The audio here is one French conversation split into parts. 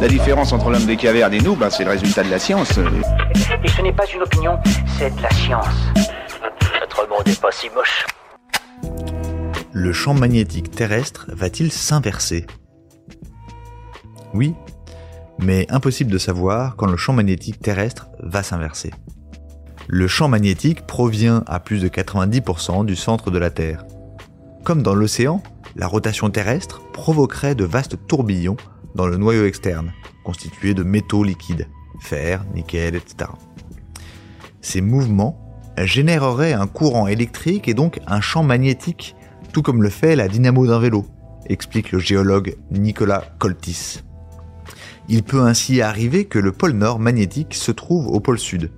La différence entre l'homme des cavernes et nous, ben, c'est le résultat de la science. Et ce n'est pas une opinion, c'est de la science. Notre monde n'est pas si moche. Le champ magnétique terrestre va-t-il s'inverser? Oui, mais impossible de savoir quand le champ magnétique terrestre va s'inverser. Le champ magnétique provient à plus de 90% du centre de la Terre. Comme dans l'océan, la rotation terrestre provoquerait de vastes tourbillons dans le noyau externe, constitué de métaux liquides, fer, nickel, etc. Ces mouvements généreraient un courant électrique et donc un champ magnétique, tout comme le fait la dynamo d'un vélo, explique le géologue Nicolas Coltis. Il peut ainsi arriver que le pôle nord magnétique se trouve au pôle sud,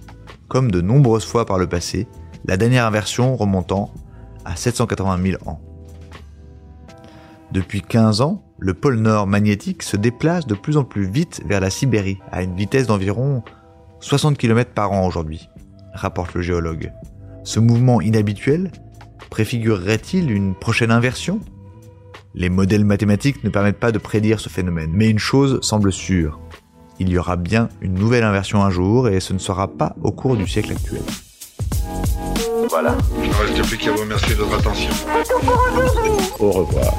comme de nombreuses fois par le passé, la dernière inversion remontant à 780 000 ans. Depuis 15 ans, le pôle nord magnétique se déplace de plus en plus vite vers la Sibérie, à une vitesse d'environ 60 km par an aujourd'hui, rapporte le géologue. Ce mouvement inhabituel préfigurerait-il une prochaine inversion? Les modèles mathématiques ne permettent pas de prédire ce phénomène, mais une chose semble sûre. Il y aura bien une nouvelle inversion un jour et ce ne sera pas au cours du siècle actuel. Voilà. Il ne reste plus qu'à vous remercier de votre attention. Au revoir.